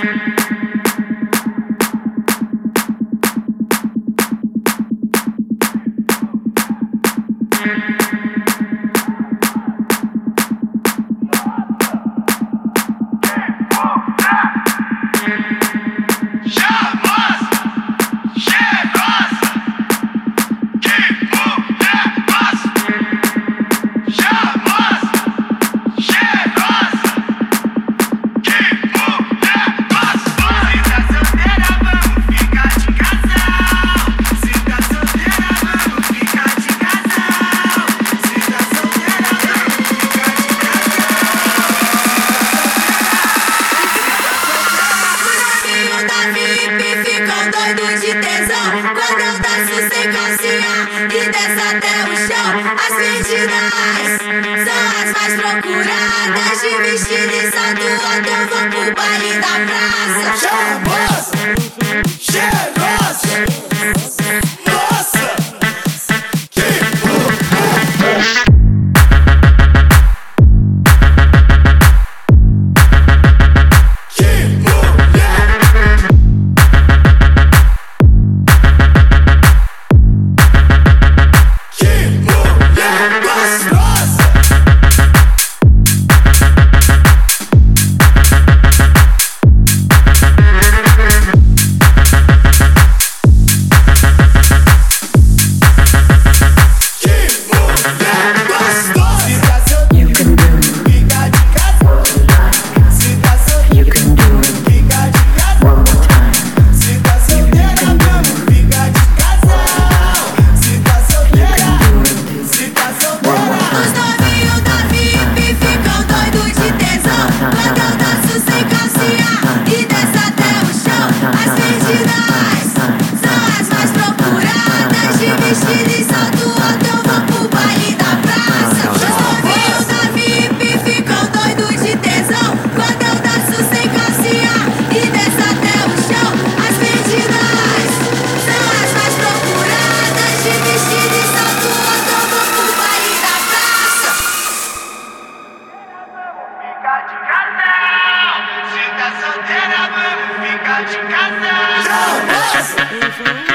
Thank you. doido de tesão Quando eu danço sem calcinha E desço até o chão As pedidas são as mais procuradas De vestido e santo eu vou pro baile da praça show.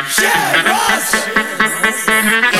Shit, Ross!